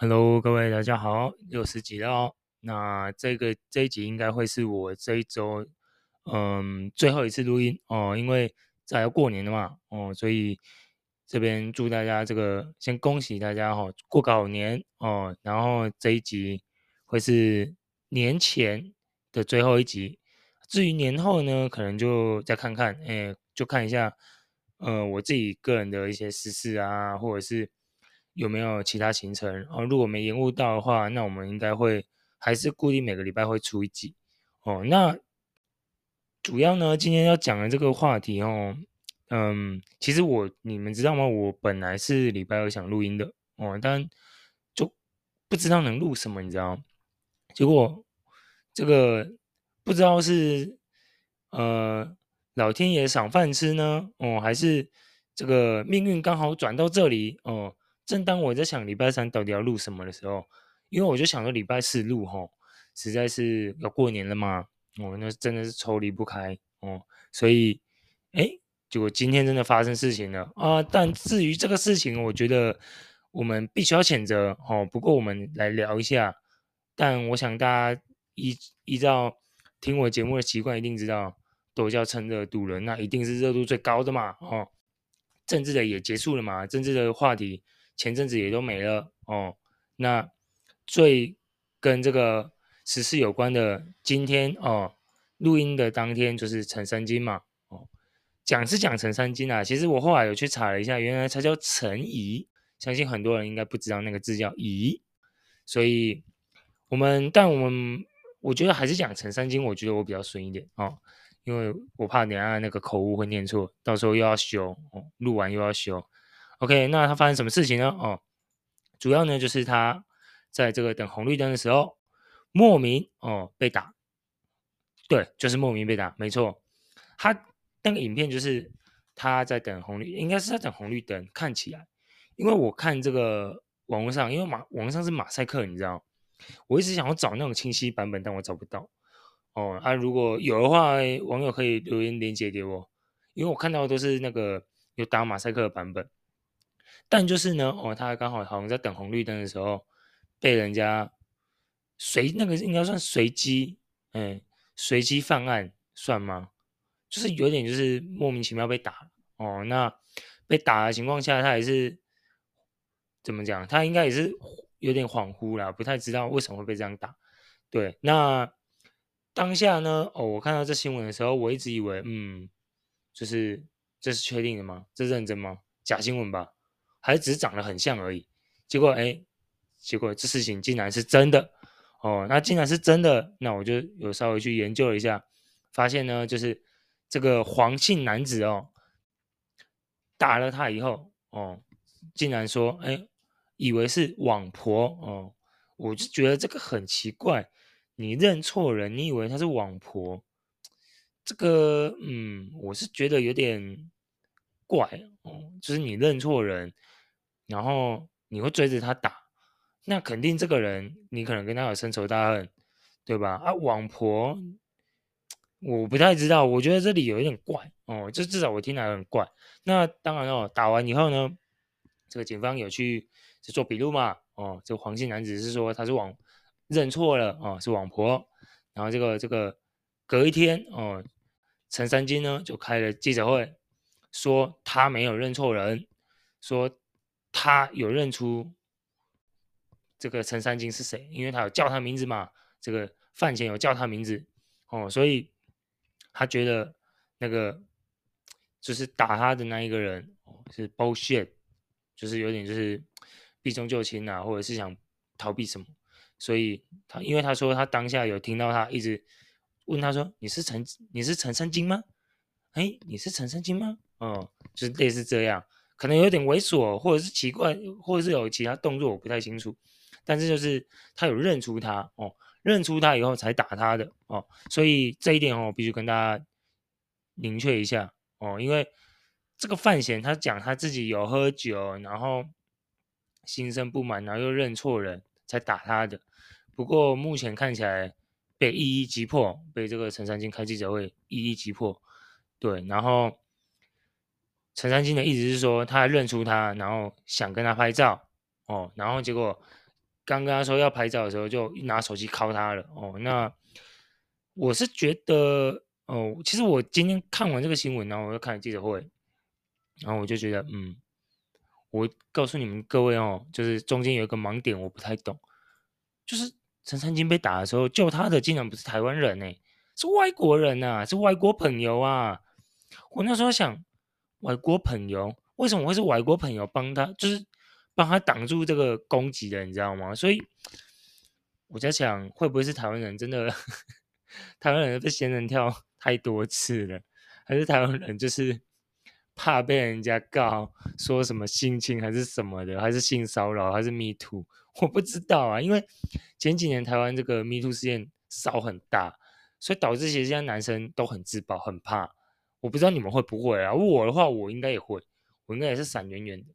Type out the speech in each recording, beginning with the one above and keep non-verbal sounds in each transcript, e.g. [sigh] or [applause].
Hello，各位大家好，六十集了哦。那这个这一集应该会是我这一周嗯最后一次录音哦，因为在要过年了嘛哦，所以这边祝大家这个先恭喜大家哈、哦，过个好年哦。然后这一集会是年前的最后一集，至于年后呢，可能就再看看，哎，就看一下。呃，我自己个人的一些私事啊，或者是有没有其他行程哦。如果没延误到的话，那我们应该会还是固定每个礼拜会出一集哦。那主要呢，今天要讲的这个话题哦，嗯，其实我你们知道吗？我本来是礼拜二想录音的哦，但就不知道能录什么，你知道？结果这个不知道是呃。老天爷赏饭吃呢？哦，还是这个命运刚好转到这里哦。正当我在想礼拜三到底要录什么的时候，因为我就想着礼拜四录吼，实在是要过年了嘛，我哦，那真的是抽离不开哦。所以，哎，结果今天真的发生事情了啊！但至于这个事情，我觉得我们必须要谴责哦。不过我们来聊一下，但我想大家依依照听我节目的习惯，一定知道。都叫趁热度了，那一定是热度最高的嘛，哦，政治的也结束了嘛，政治的话题前阵子也都没了哦。那最跟这个时事有关的，今天哦，录音的当天就是陈三金嘛，哦，讲是讲陈三金啊，其实我后来有去查了一下，原来他叫陈怡，相信很多人应该不知道那个字叫怡，所以我们但我们我觉得还是讲陈三金，我觉得我比较顺一点哦。因为我怕等下那个口误会念错，到时候又要修哦，录完又要修。OK，那他发生什么事情呢？哦，主要呢就是他在这个等红绿灯的时候，莫名哦被打，对，就是莫名被打，没错。他那个影片就是他在等红绿，应该是在等红绿灯，看起来，因为我看这个网络上，因为马网络上是马赛克，你知道，我一直想要找那种清晰版本，但我找不到。哦，啊，如果有的话，网友可以留言连接给我，因为我看到的都是那个有打马赛克的版本。但就是呢，哦，他刚好好像在等红绿灯的时候，被人家随那个应该算随机，嗯，随机犯案算吗？就是有点就是莫名其妙被打。哦，那被打的情况下，他也是怎么讲？他应该也是有点恍惚啦，不太知道为什么会被这样打。对，那。当下呢，哦，我看到这新闻的时候，我一直以为，嗯，就是这是确定的吗？这认真吗？假新闻吧，还只是长得很像而已？结果，哎，结果这事情竟然是真的，哦，那竟然是真的，那我就有稍微去研究了一下，发现呢，就是这个黄姓男子哦，打了他以后，哦，竟然说，哎，以为是网婆，哦，我就觉得这个很奇怪。你认错人，你以为他是网婆，这个，嗯，我是觉得有点怪哦。就是你认错人，然后你会追着他打，那肯定这个人你可能跟他有深仇大恨，对吧？啊，网婆，我不太知道，我觉得这里有一点怪哦，就至少我听来很怪。那当然哦，打完以后呢，这个警方有去是做笔录嘛？哦，这个黄姓男子是说他是网。认错了哦，是网婆。然后这个这个隔一天哦，陈三金呢就开了记者会，说他没有认错人，说他有认出这个陈三金是谁，因为他有叫他名字嘛，这个饭前有叫他名字哦，所以他觉得那个就是打他的那一个人哦是 bullshit，就是有点就是避重就轻啊，或者是想逃避什么。所以他，因为他说他当下有听到他一直问他说：“你是陈你是陈三金吗？哎，你是陈三金吗？”哦，就是类似这样，可能有点猥琐，或者是奇怪，或者是有其他动作，我不太清楚。但是就是他有认出他哦，认出他以后才打他的哦。所以这一点哦，我必须跟大家明确一下哦，因为这个范闲他讲他自己有喝酒，然后心生不满，然后又认错人才打他的。不过目前看起来被一一击破，被这个陈三金开记者会一一击破。对，然后陈三金的意思是说他认出他，然后想跟他拍照哦，然后结果刚跟他说要拍照的时候，就拿手机敲他了哦。那我是觉得哦，其实我今天看完这个新闻，然后我又看了记者会，然后我就觉得，嗯，我告诉你们各位哦，就是中间有一个盲点，我不太懂，就是陈三金被打的时候，救他的竟然不是台湾人呢，是外国人呐、是外国朋友啊。我那时候想，外国朋友为什么会是外国朋友帮他，就是帮他挡住这个攻击的，你知道吗？所以我在想，会不会是台湾人真的？[laughs] 台湾人被仙人跳 [laughs] 太多次了，还是台湾人就是怕被人家告，说什么性侵还是什么的，还是性骚扰，还是 Me Too？我不知道啊，因为前几年台湾这个 Me Too 事件烧很大，所以导致其实现在男生都很自保，很怕。我不知道你们会不会啊？我的话，我应该也会，我应该也是闪远远的。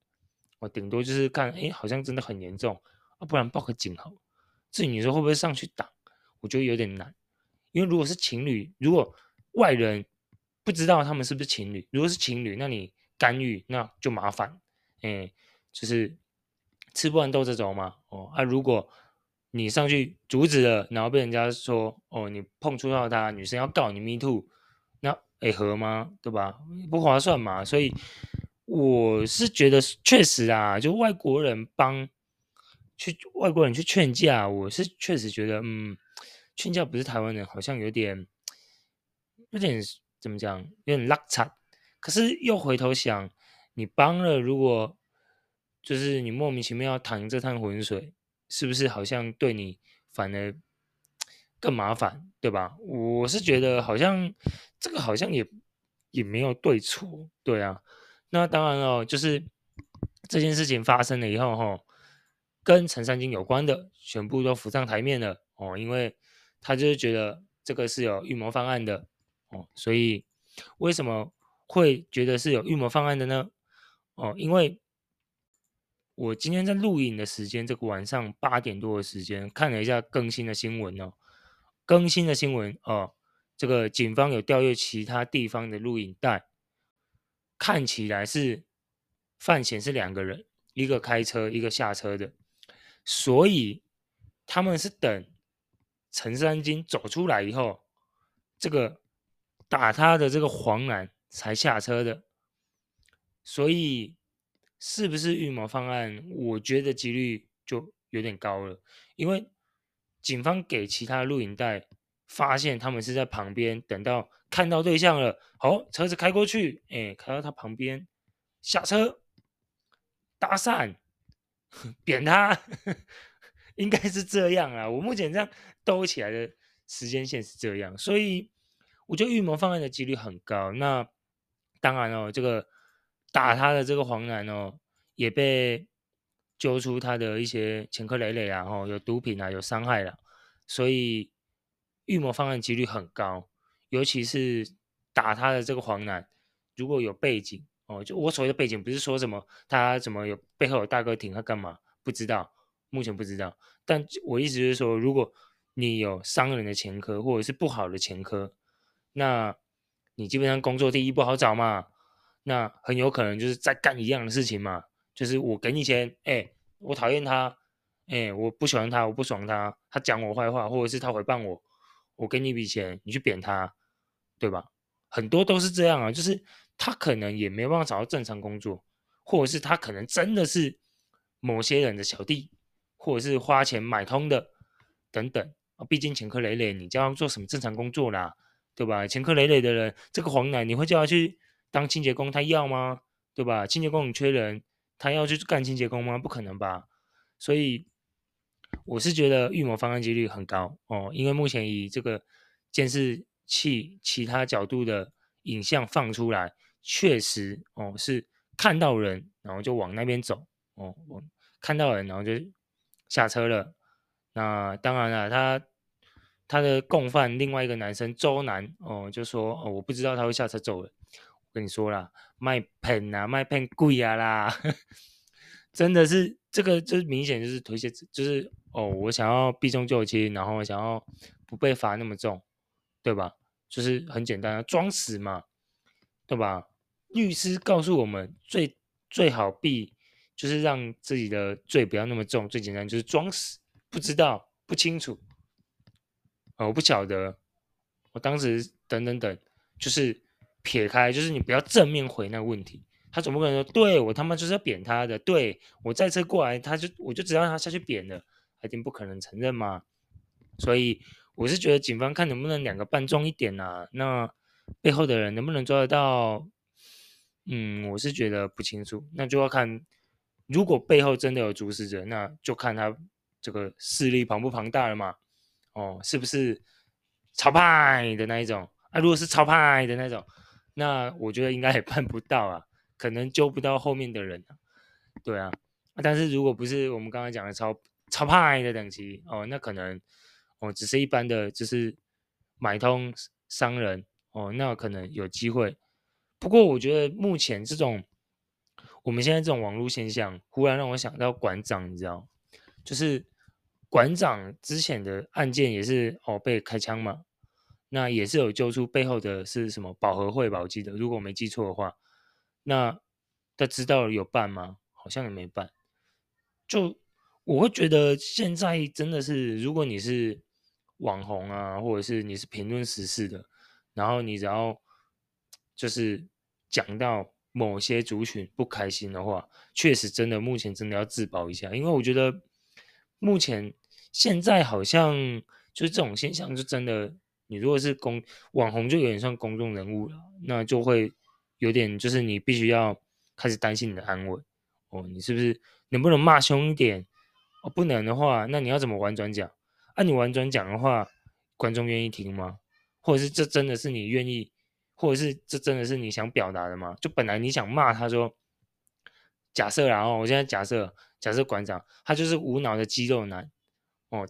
我顶多就是看，哎，好像真的很严重啊，不然报个警好。至于你说会不会上去打，我觉得有点难。因为如果是情侣，如果外人不知道他们是不是情侣，如果是情侣，那你干预那就麻烦，哎，就是吃不完兜着走嘛。哦啊，如果你上去阻止了，然后被人家说哦，你碰触到他，女生要告你 me too，哎合吗？对吧？不划算嘛。所以我是觉得确实啊，就外国人帮去外国人去劝架，我是确实觉得嗯。劝架不是台湾人，好像有点，有点怎么讲，有点拉惨。可是又回头想，你帮了，如果就是你莫名其妙要淌这趟浑水，是不是好像对你反而更麻烦，对吧？我是觉得好像这个好像也也没有对错，对啊。那当然了，就是这件事情发生了以后，哈，跟陈三金有关的全部都浮上台面了哦，因为。他就是觉得这个是有预谋方案的哦，所以为什么会觉得是有预谋方案的呢？哦，因为我今天在录影的时间，这个晚上八点多的时间，看了一下更新的新闻哦，更新的新闻哦，这个警方有调阅其他地方的录影带，看起来是范闲是两个人，一个开车，一个下车的，所以他们是等。陈三金走出来以后，这个打他的这个黄男才下车的，所以是不是预谋方案？我觉得几率就有点高了，因为警方给其他录影带，发现他们是在旁边，等到看到对象了，好，车子开过去，哎，开到他旁边，下车搭讪，[laughs] 扁他。[laughs] 应该是这样啊，我目前这样兜起来的时间线是这样，所以我觉得预谋犯案的几率很高。那当然哦，这个打他的这个黄男哦，也被揪出他的一些前科累累啊，哦，有毒品啊，有伤害了，所以预谋犯案几率很高。尤其是打他的这个黄男，如果有背景哦，就我所谓的背景，不是说什么他怎么有背后有大哥挺他干嘛，不知道。目前不知道，但我意思就是说，如果你有伤人的前科或者是不好的前科，那你基本上工作第一不好找嘛，那很有可能就是在干一样的事情嘛，就是我给你钱，哎、我讨厌他，哎、我不喜欢他，我不爽他，他讲我坏话，或者是他诽谤我，我给你一笔钱，你去扁他，对吧？很多都是这样啊，就是他可能也没办法找到正常工作，或者是他可能真的是某些人的小弟。或者是花钱买通的，等等，毕竟前科累累，你叫他做什么正常工作啦，对吧？前科累累的人，这个黄男你会叫他去当清洁工，他要吗？对吧？清洁工很缺人，他要去干清洁工吗？不可能吧。所以我是觉得预谋犯案几率很高哦，因为目前以这个监视器其他角度的影像放出来，确实哦是看到人，然后就往那边走哦，看到人，然后就。下车了，那当然了，他他的共犯另外一个男生周南哦，就说哦，我不知道他会下车走了。跟你说啦，卖骗啊，卖骗贵啊啦，[laughs] 真的是这个，就明显就是推卸，就是哦，我想要避重就轻，然后想要不被罚那么重，对吧？就是很简单啊，装死嘛，对吧？律师告诉我们，最最好避。就是让自己的罪不要那么重，最简单就是装死，不知道，不清楚，哦，我不晓得，我当时等等等，就是撇开，就是你不要正面回那个问题，他总不可能说，对，我他妈就是要扁他的，对，我再次过来，他就我就只要他下去扁了，他一定不可能承认嘛，所以我是觉得警方看能不能两个半重一点啊，那背后的人能不能抓得到？嗯，我是觉得不清楚，那就要看，如果背后真的有主使者，那就看他这个势力庞不庞大了嘛。哦，是不是超派的那一种啊？如果是超派的那种，那我觉得应该也办不到啊，可能揪不到后面的人啊。对啊，但是如果不是我们刚刚讲的超超派的等级哦，那可能哦只是一般的，就是买通商人哦，那可能有机会。不过我觉得目前这种我们现在这种网络现象，忽然让我想到馆长，你知道，就是馆长之前的案件也是哦被开枪嘛，那也是有揪出背后的是什么保和会吧？我记得，如果我没记错的话，那他知道有办吗？好像也没办。就我会觉得现在真的是，如果你是网红啊，或者是你是评论时事的，然后你只要就是。讲到某些族群不开心的话，确实真的目前真的要自保一下，因为我觉得目前现在好像就是这种现象，就真的你如果是公网红，就有点像公众人物了，那就会有点就是你必须要开始担心你的安危哦，你是不是能不能骂凶一点？哦，不能的话，那你要怎么婉转讲？啊，你婉转讲的话，观众愿意听吗？或者是这真的是你愿意？或者是这真的是你想表达的吗？就本来你想骂他说，假设然后我现在假设假设馆长他就是无脑的肌肉男哦，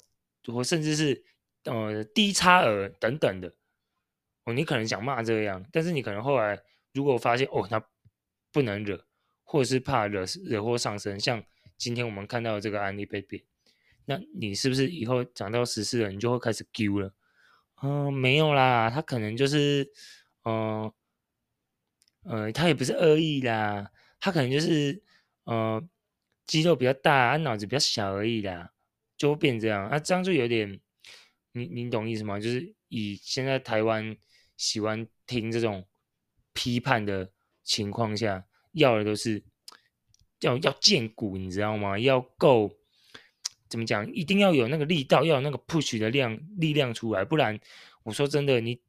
我甚至是呃低差额等等的哦，你可能想骂这样，但是你可能后来如果发现哦他不能惹，或者是怕惹惹祸上身，像今天我们看到这个案例被扁，那你是不是以后讲到时事了，你就会开始丢了？嗯、没有啦，他可能就是。嗯，呃，他也不是恶意啦，他可能就是，呃，肌肉比较大，他脑子比较小而已啦，就会变这样，啊，这样就有点，你你懂意思吗？就是以现在台湾喜欢听这种批判的情况下，要的都是要要见骨，你知道吗？要够怎么讲？一定要有那个力道，要有那个 push 的量力量出来，不然我说真的，你。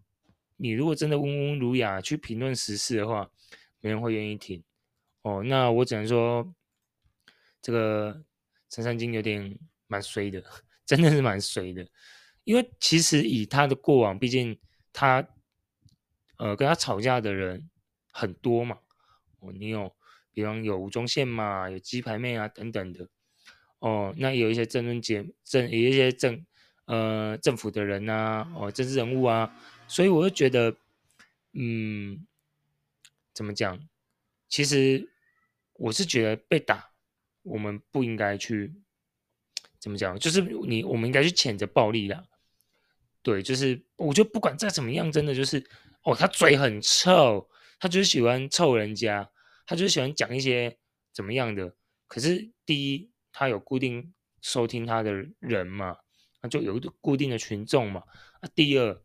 你如果真的温文儒雅去评论时事的话，没人会愿意听哦。那我只能说，这个陈三金有点蛮衰的，[laughs] 真的是蛮衰的。因为其实以他的过往，毕竟他呃跟他吵架的人很多嘛。哦，你有，比方有吴宗宪嘛，有鸡排妹啊等等的。哦，那有一些政论节政，有一些政呃政府的人啊，哦政治人物啊。所以我就觉得，嗯，怎么讲？其实我是觉得被打，我们不应该去怎么讲？就是你，我们应该去谴责暴力啦。对，就是我觉得不管再怎么样，真的就是哦，他嘴很臭，他就是喜欢臭人家，他就是喜欢讲一些怎么样的。可是第一，他有固定收听他的人嘛，那就有一个固定的群众嘛。啊，第二。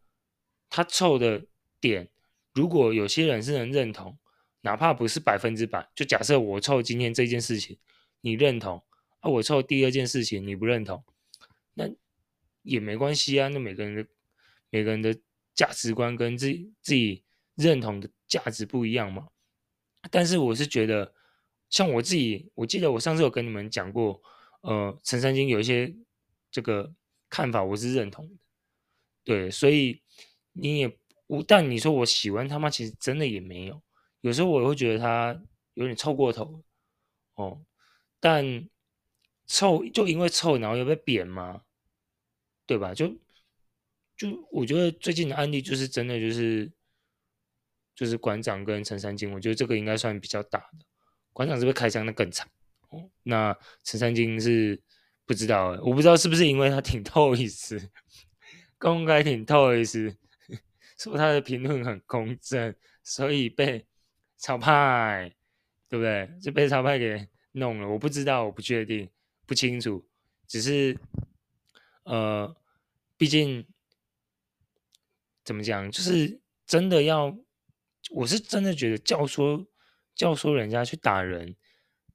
他臭的点，如果有些人是能认同，哪怕不是百分之百，就假设我臭今天这件事情，你认同啊，我臭第二件事情你不认同，那也没关系啊。那每个人的每个人的价值观跟自己自己认同的价值不一样嘛。但是我是觉得，像我自己，我记得我上次有跟你们讲过，呃，陈三金有一些这个看法，我是认同的，对，所以。你也我，但你说我喜欢他吗？其实真的也没有。有时候我会觉得他有点臭过头哦。但臭就因为臭，然后又被贬吗？对吧？就就我觉得最近的案例就是真的就是就是馆长跟陈三金，我觉得这个应该算比较大的。馆长是不是开枪的更惨？哦，那陈三金是不知道，我不知道是不是因为他挺透意思公开挺 Toys。[laughs] 说他的评论很公正，所以被超派，对不对？就被超派给弄了。我不知道，我不确定，不清楚。只是呃，毕竟怎么讲，就是真的要，我是真的觉得教唆教唆人家去打人，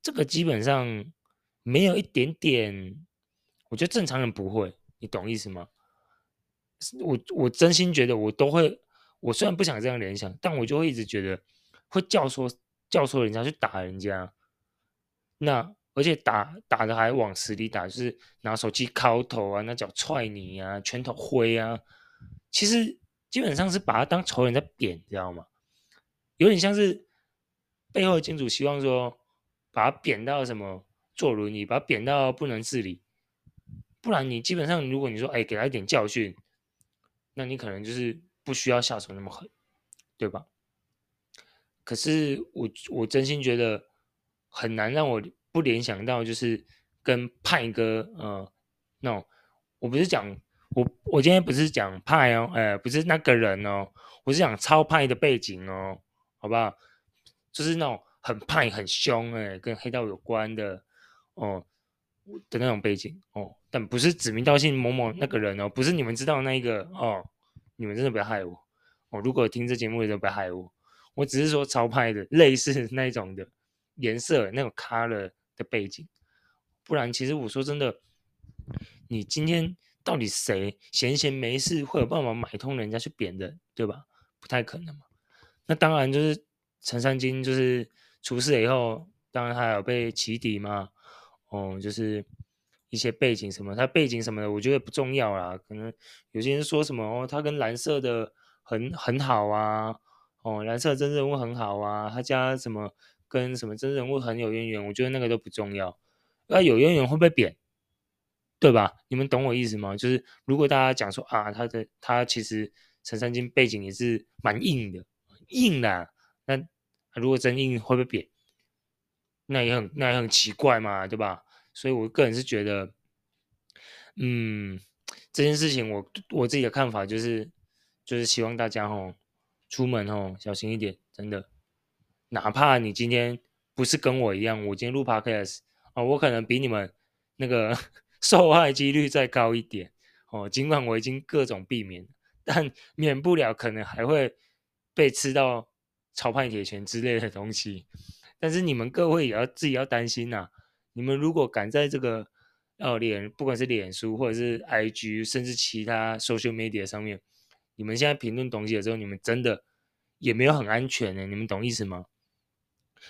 这个基本上没有一点点，我觉得正常人不会，你懂意思吗？我我真心觉得我都会，我虽然不想这样联想，但我就会一直觉得会教唆教唆人家去打人家，那而且打打的还往死里打，就是拿手机敲头啊，拿脚踹你啊，拳头挥啊，其实基本上是把他当仇人在贬，知道吗？有点像是背后的金主希望说把他贬到什么坐轮椅，把他贬到不能自理，不然你基本上如果你说哎给他一点教训。那你可能就是不需要下手那么狠，对吧？可是我我真心觉得很难让我不联想到，就是跟派哥，呃，那种我不是讲我我今天不是讲派哦，呃，不是那个人哦，我是讲超派的背景哦，好不好？就是那种很派很凶，哎，跟黑道有关的哦的那种背景哦。但不是指名道姓某某那个人哦，不是你们知道那一个哦，你们真的不要害我哦。如果听这节目的人不要害我，我只是说超派的类似那种的颜色那种 color 的背景，不然其实我说真的，你今天到底谁闲闲没事会有办法买通人家去贬的，对吧？不太可能嘛。那当然就是陈三金就是出事了以后，当然他有被起底嘛，哦，就是。一些背景什么，他背景什么的，我觉得不重要啦。可能有些人说什么哦，他跟蓝色的很很好啊，哦，蓝色真人物很好啊，他家什么跟什么真人物很有渊源，我觉得那个都不重要。那有渊源会不会贬？对吧？你们懂我意思吗？就是如果大家讲说啊，他的他其实陈三金背景也是蛮硬的，硬的，那如果真硬会不会贬？那也很那也很奇怪嘛，对吧？所以，我个人是觉得，嗯，这件事情我我自己的看法就是，就是希望大家吼出门吼小心一点，真的。哪怕你今天不是跟我一样，我今天录 podcast 啊，我可能比你们那个 [laughs] 受害几率再高一点哦。尽管我已经各种避免，但免不了可能还会被吃到超派铁拳之类的东西。但是你们各位也要自己要担心呐、你们如果敢在这个哦脸，不管是脸书或者是 IG，甚至其他 social media 上面，你们现在评论东西的时候，你们真的也没有很安全呢？你们懂意思吗？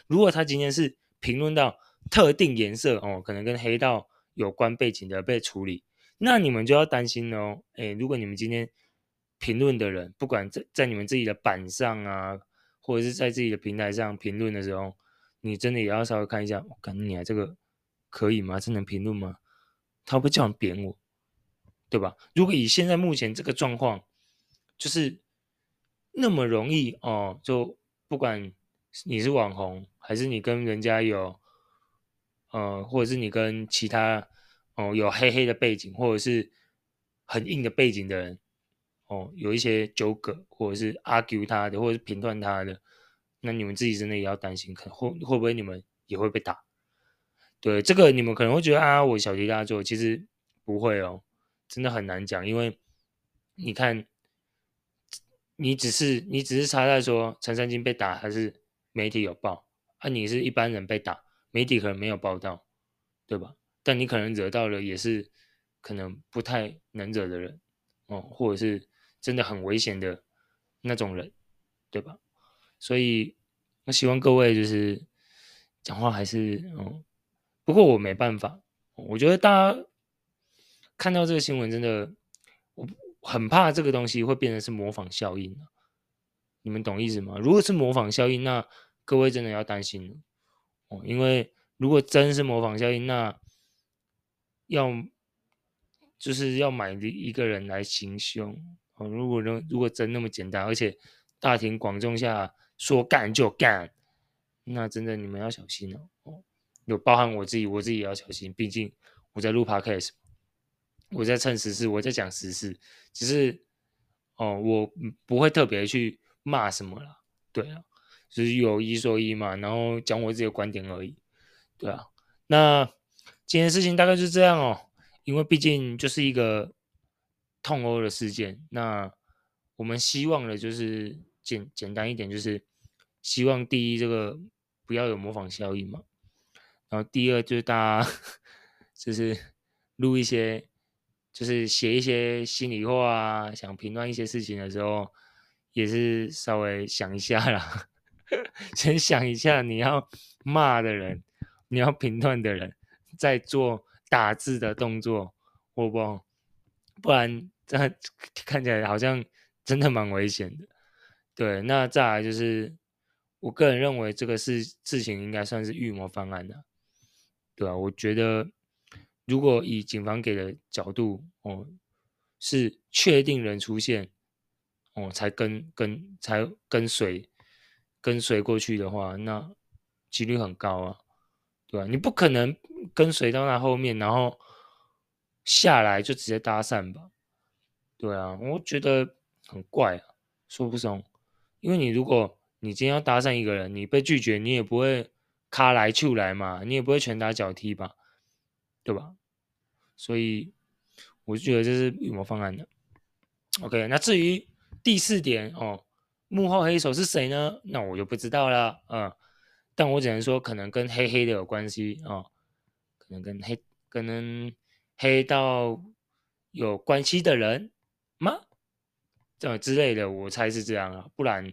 如果他今天是评论到特定颜色哦，可能跟黑道有关背景的被处理，那你们就要担心哦。诶，如果你们今天评论的人，不管在在你们自己的板上啊，或者是在自己的平台上评论的时候，你真的也要稍微看一下，我感觉你啊这个。可以吗？这能评论吗？他会不会叫人扁我？对吧？如果以现在目前这个状况，就是那么容易哦，就不管你是网红，还是你跟人家有，呃，或者是你跟其他哦有黑黑的背景，或者是很硬的背景的人，哦，有一些纠葛，或者是 argue 他的，或者是评断他的，那你们自己真的也要担心，可会会不会你们也会被打？对这个，你们可能会觉得啊，我小题大做，其实不会哦，真的很难讲，因为你看，你只是你只是差在说陈三金被打还是媒体有报，啊，你是一般人被打，媒体可能没有报道，对吧？但你可能惹到了也是可能不太能惹的人哦，或者是真的很危险的那种人，对吧？所以我希望各位就是讲话还是嗯。不过我没办法，我觉得大家看到这个新闻，真的我很怕这个东西会变成是模仿效应。你们懂意思吗？如果是模仿效应，那各位真的要担心哦，因为如果真是模仿效应，那要就是要买一个人来行凶哦。如果能如果真那么简单，而且大庭广众下说干就干，那真的你们要小心哦。有包含我自己，我自己也要小心。毕竟我在录 podcast，我在蹭时事，我在讲时事。只是哦，我不会特别去骂什么了。对啊，就是有一说一嘛，然后讲我自己的观点而已。对啊，那今天事情大概就是这样哦。因为毕竟就是一个痛殴的事件。那我们希望的就是简简单一点，就是希望第一这个不要有模仿效应嘛。然后第二就是大家 [laughs] 就是录一些，就是写一些心里话啊，想评论一些事情的时候，也是稍微想一下啦，[laughs] 先想一下你要骂的人，你要评断的人，在做打字的动作，好不好？不然这看起来好像真的蛮危险的。对，那再来就是，我个人认为这个事事情应该算是预谋方案的。对啊，我觉得如果以警方给的角度哦，是确定人出现哦，才跟跟才跟随跟随过去的话，那几率很高啊，对吧？你不可能跟随到那后面，然后下来就直接搭讪吧？对啊，我觉得很怪啊，说不怂。因为你如果你今天要搭讪一个人，你被拒绝，你也不会。卡来就来嘛，你也不会拳打脚踢吧，对吧？所以我觉得这是预谋方案的。OK，那至于第四点哦，幕后黑手是谁呢？那我就不知道了，嗯，但我只能说可能跟黑黑的有关系哦，可能跟黑，可能黑到有关系的人吗？这之类的，我猜是这样啊，不然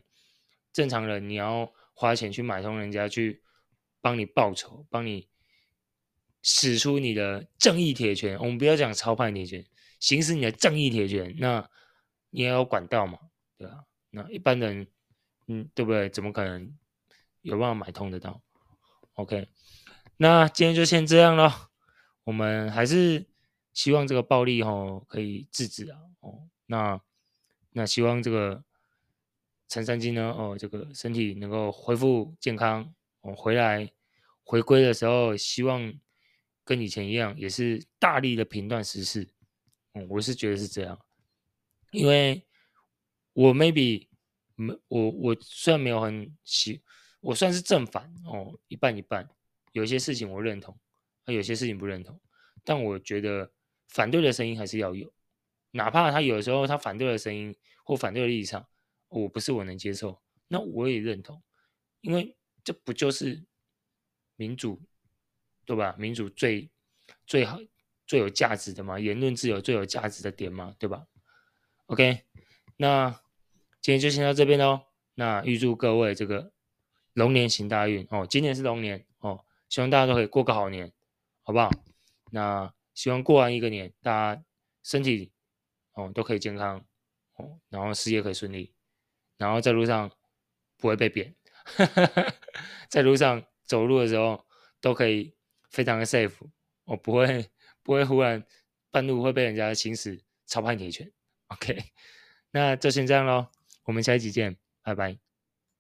正常人你要花钱去买通人家去。帮你报仇，帮你使出你的正义铁拳。我们不要讲超派铁拳，行使你的正义铁拳。那你也要管道嘛，对吧？那一般人，嗯，对不对？怎么可能有办法买通得到？OK，那今天就先这样了。我们还是希望这个暴力哦可以制止啊。哦，那那希望这个陈三金呢，哦，这个身体能够恢复健康。哦回来回归的时候，希望跟以前一样，也是大力的评断时事。嗯，我是觉得是这样，因为我 maybe 没我我虽然没有很喜，我算是正反哦，一半一半。有些事情我认同，啊，有些事情不认同。但我觉得反对的声音还是要有，哪怕他有的时候他反对的声音或反对的立场，我不是我能接受，那我也认同，因为。这不就是民主，对吧？民主最最好、最有价值的嘛，言论自由最有价值的点嘛，对吧？OK，那今天就先到这边喽。那预祝各位这个龙年行大运哦！今年是龙年哦，希望大家都可以过个好年，好不好？那希望过完一个年，大家身体哦都可以健康哦，然后事业可以顺利，然后在路上不会被扁。[laughs] 在路上走路的时候都可以非常的 safe，我不会不会忽然半路会被人家行使超派铁拳。OK，那就先这样喽，我们下一集见，拜拜。